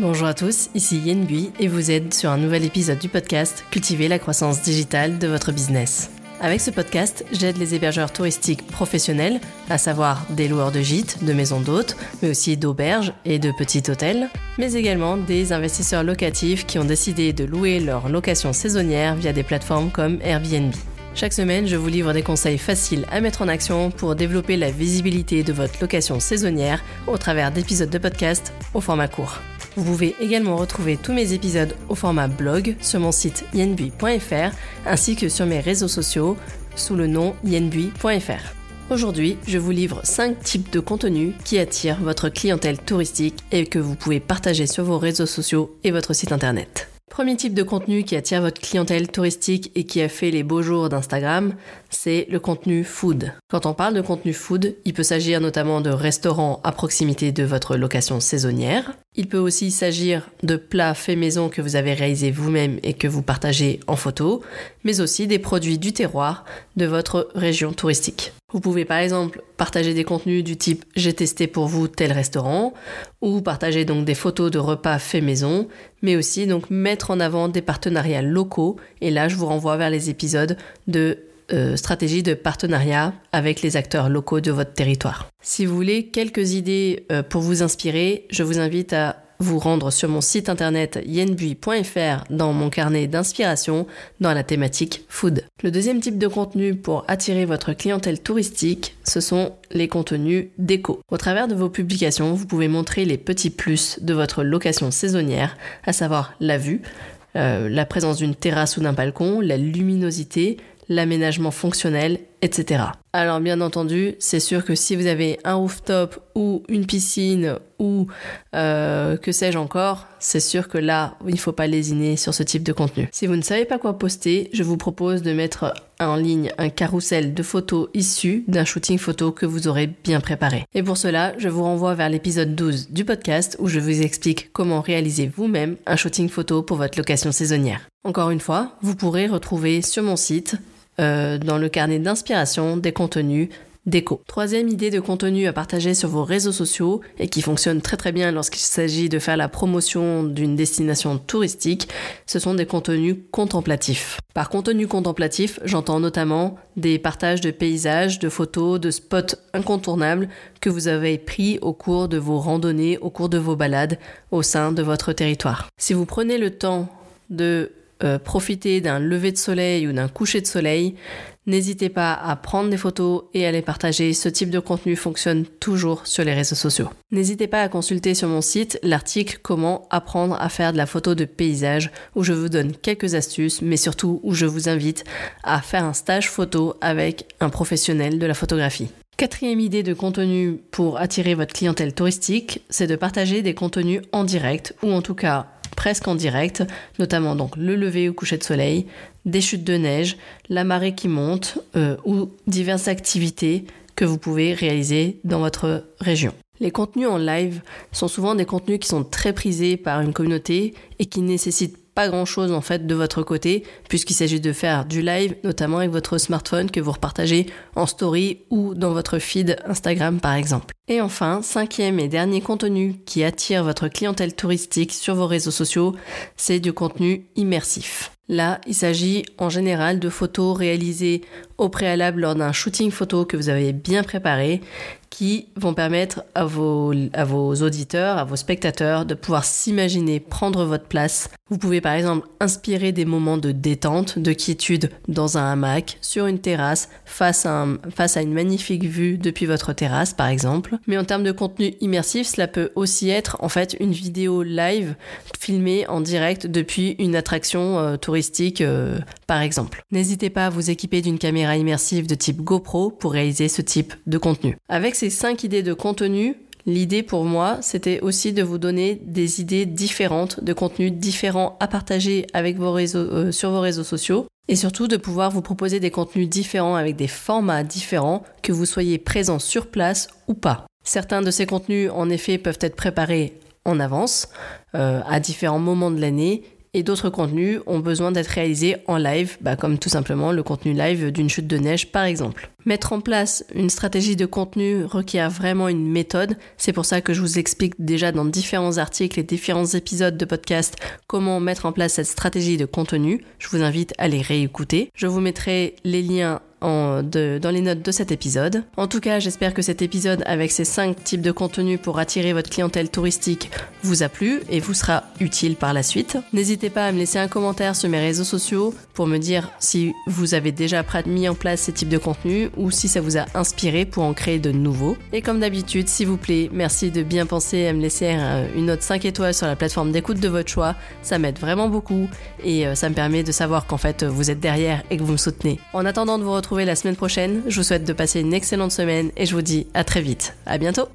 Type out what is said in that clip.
Bonjour à tous, ici Yen Bui et vous êtes sur un nouvel épisode du podcast Cultiver la croissance digitale de votre business. Avec ce podcast, j'aide les hébergeurs touristiques professionnels, à savoir des loueurs de gîtes, de maisons d'hôtes, mais aussi d'auberges et de petits hôtels, mais également des investisseurs locatifs qui ont décidé de louer leur location saisonnière via des plateformes comme Airbnb. Chaque semaine, je vous livre des conseils faciles à mettre en action pour développer la visibilité de votre location saisonnière au travers d'épisodes de podcast au format court. Vous pouvez également retrouver tous mes épisodes au format blog sur mon site yenbui.fr ainsi que sur mes réseaux sociaux sous le nom yenbui.fr. Aujourd'hui, je vous livre 5 types de contenus qui attirent votre clientèle touristique et que vous pouvez partager sur vos réseaux sociaux et votre site internet. Premier type de contenu qui attire votre clientèle touristique et qui a fait les beaux jours d'Instagram, c'est le contenu food. Quand on parle de contenu food, il peut s'agir notamment de restaurants à proximité de votre location saisonnière. Il peut aussi s'agir de plats faits maison que vous avez réalisés vous-même et que vous partagez en photo, mais aussi des produits du terroir de votre région touristique. Vous pouvez par exemple partager des contenus du type j'ai testé pour vous tel restaurant ou partager donc des photos de repas faits maison, mais aussi donc mettre en avant des partenariats locaux et là je vous renvoie vers les épisodes de euh, stratégie de partenariat avec les acteurs locaux de votre territoire. Si vous voulez quelques idées euh, pour vous inspirer, je vous invite à vous rendre sur mon site internet yenbui.fr dans mon carnet d'inspiration dans la thématique food. Le deuxième type de contenu pour attirer votre clientèle touristique, ce sont les contenus déco. Au travers de vos publications, vous pouvez montrer les petits plus de votre location saisonnière, à savoir la vue, euh, la présence d'une terrasse ou d'un balcon, la luminosité, l'aménagement fonctionnel, etc. Alors bien entendu, c'est sûr que si vous avez un rooftop ou une piscine ou euh, que sais-je encore, c'est sûr que là, il ne faut pas lésiner sur ce type de contenu. Si vous ne savez pas quoi poster, je vous propose de mettre en ligne un carrousel de photos issues d'un shooting photo que vous aurez bien préparé. Et pour cela, je vous renvoie vers l'épisode 12 du podcast où je vous explique comment réaliser vous-même un shooting photo pour votre location saisonnière. Encore une fois, vous pourrez retrouver sur mon site euh, dans le carnet d'inspiration des contenus déco. Troisième idée de contenu à partager sur vos réseaux sociaux et qui fonctionne très très bien lorsqu'il s'agit de faire la promotion d'une destination touristique, ce sont des contenus contemplatifs. Par contenu contemplatif, j'entends notamment des partages de paysages, de photos, de spots incontournables que vous avez pris au cours de vos randonnées, au cours de vos balades au sein de votre territoire. Si vous prenez le temps de euh, profiter d'un lever de soleil ou d'un coucher de soleil, n'hésitez pas à prendre des photos et à les partager. Ce type de contenu fonctionne toujours sur les réseaux sociaux. N'hésitez pas à consulter sur mon site l'article Comment apprendre à faire de la photo de paysage où je vous donne quelques astuces, mais surtout où je vous invite à faire un stage photo avec un professionnel de la photographie. Quatrième idée de contenu pour attirer votre clientèle touristique, c'est de partager des contenus en direct ou en tout cas presque en direct, notamment donc le lever ou coucher de soleil, des chutes de neige, la marée qui monte euh, ou diverses activités que vous pouvez réaliser dans votre région. Les contenus en live sont souvent des contenus qui sont très prisés par une communauté et qui nécessitent pas grand chose en fait de votre côté, puisqu'il s'agit de faire du live, notamment avec votre smartphone que vous repartagez en story ou dans votre feed Instagram par exemple. Et enfin, cinquième et dernier contenu qui attire votre clientèle touristique sur vos réseaux sociaux, c'est du contenu immersif. Là, il s'agit en général de photos réalisées au préalable lors d'un shooting photo que vous avez bien préparé qui vont permettre à vos, à vos auditeurs, à vos spectateurs de pouvoir s'imaginer prendre votre place. Vous pouvez par exemple inspirer des moments de détente, de quiétude dans un hamac, sur une terrasse, face à, une magnifique vue depuis votre terrasse par exemple. Mais en termes de contenu immersif, cela peut aussi être en fait une vidéo live filmée en direct depuis une attraction euh, touristique euh, par exemple. N'hésitez pas à vous équiper d'une caméra immersive de type GoPro pour réaliser ce type de contenu. Avec ces cinq idées de contenu, L'idée pour moi, c'était aussi de vous donner des idées différentes, de contenus différents à partager avec vos réseaux, euh, sur vos réseaux sociaux et surtout de pouvoir vous proposer des contenus différents avec des formats différents, que vous soyez présent sur place ou pas. Certains de ces contenus, en effet, peuvent être préparés en avance, euh, à différents moments de l'année, et d'autres contenus ont besoin d'être réalisés en live, bah, comme tout simplement le contenu live d'une chute de neige par exemple. Mettre en place une stratégie de contenu requiert vraiment une méthode. C'est pour ça que je vous explique déjà dans différents articles et différents épisodes de podcast comment mettre en place cette stratégie de contenu. Je vous invite à les réécouter. Je vous mettrai les liens dans les notes de cet épisode. En tout cas, j'espère que cet épisode avec ces 5 types de contenus pour attirer votre clientèle touristique vous a plu et vous sera utile par la suite. N'hésitez pas à me laisser un commentaire sur mes réseaux sociaux pour me dire si vous avez déjà mis en place ces types de contenus ou si ça vous a inspiré pour en créer de nouveaux. Et comme d'habitude, s'il vous plaît, merci de bien penser à me laisser une note 5 étoiles sur la plateforme d'écoute de votre choix. Ça m'aide vraiment beaucoup et euh, ça me permet de savoir qu'en fait vous êtes derrière et que vous me soutenez. En attendant de vous la semaine prochaine. Je vous souhaite de passer une excellente semaine et je vous dis à très vite. À bientôt!